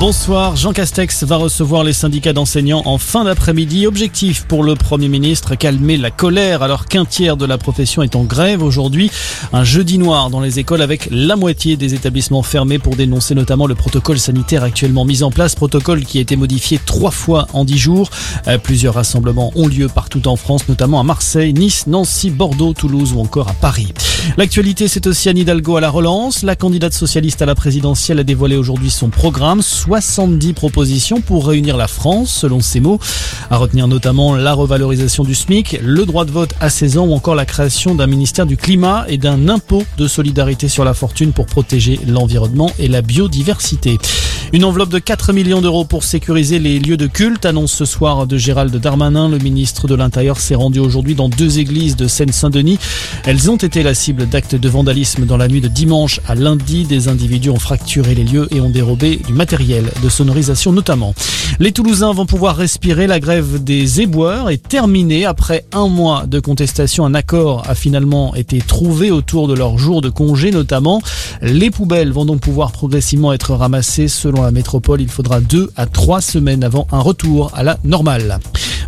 Bonsoir, Jean Castex va recevoir les syndicats d'enseignants en fin d'après-midi. Objectif pour le Premier ministre, calmer la colère alors qu'un tiers de la profession est en grève aujourd'hui. Un jeudi noir dans les écoles avec la moitié des établissements fermés pour dénoncer notamment le protocole sanitaire actuellement mis en place. Protocole qui a été modifié trois fois en dix jours. Euh, plusieurs rassemblements ont lieu partout en France, notamment à Marseille, Nice, Nancy, Bordeaux, Toulouse ou encore à Paris. L'actualité, c'est aussi Anne Hidalgo à la relance. La candidate socialiste à la présidentielle a dévoilé aujourd'hui son programme. 70 propositions pour réunir la France, selon ses mots. À retenir notamment la revalorisation du SMIC, le droit de vote à 16 ans ou encore la création d'un ministère du climat et d'un impôt de solidarité sur la fortune pour protéger l'environnement et la biodiversité. Une enveloppe de 4 millions d'euros pour sécuriser les lieux de culte, annonce ce soir de Gérald Darmanin. Le ministre de l'Intérieur s'est rendu aujourd'hui dans deux églises de Seine-Saint-Denis. Elles ont été la cible d'actes de vandalisme dans la nuit de dimanche à lundi. Des individus ont fracturé les lieux et ont dérobé du matériel de sonorisation notamment. Les Toulousains vont pouvoir respirer. La grève des éboueurs est terminée. Après un mois de contestation, un accord a finalement été trouvé autour de leur jour de congé notamment. Les poubelles vont donc pouvoir progressivement être ramassées selon la métropole, il faudra deux à trois semaines avant un retour à la normale.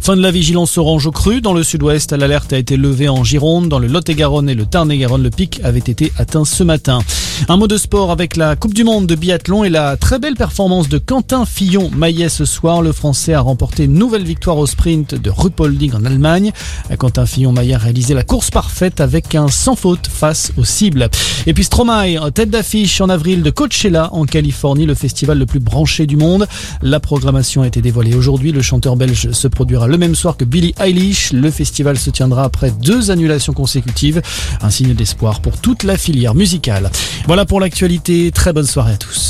Fin de la vigilance orange au cru. Dans le sud-ouest, l'alerte a été levée en Gironde. Dans le Lot-et-Garonne et le Tarn-et-Garonne, le pic avait été atteint ce matin. Un mot de sport avec la Coupe du Monde de biathlon et la très belle performance de Quentin Fillon-Maillet ce soir. Le Français a remporté une nouvelle victoire au sprint de Ruppolding en Allemagne. Quentin Fillon-Maillet a réalisé la course parfaite avec un sans faute face aux cibles. Et puis Stromae, tête d'affiche en avril de Coachella en Californie, le festival le plus branché du monde. La programmation a été dévoilée aujourd'hui. Le chanteur belge se produira le même soir que Billie Eilish. Le festival se tiendra après deux annulations consécutives. Un signe d'espoir pour toute la filière musicale. Voilà pour l'actualité. Très bonne soirée à tous.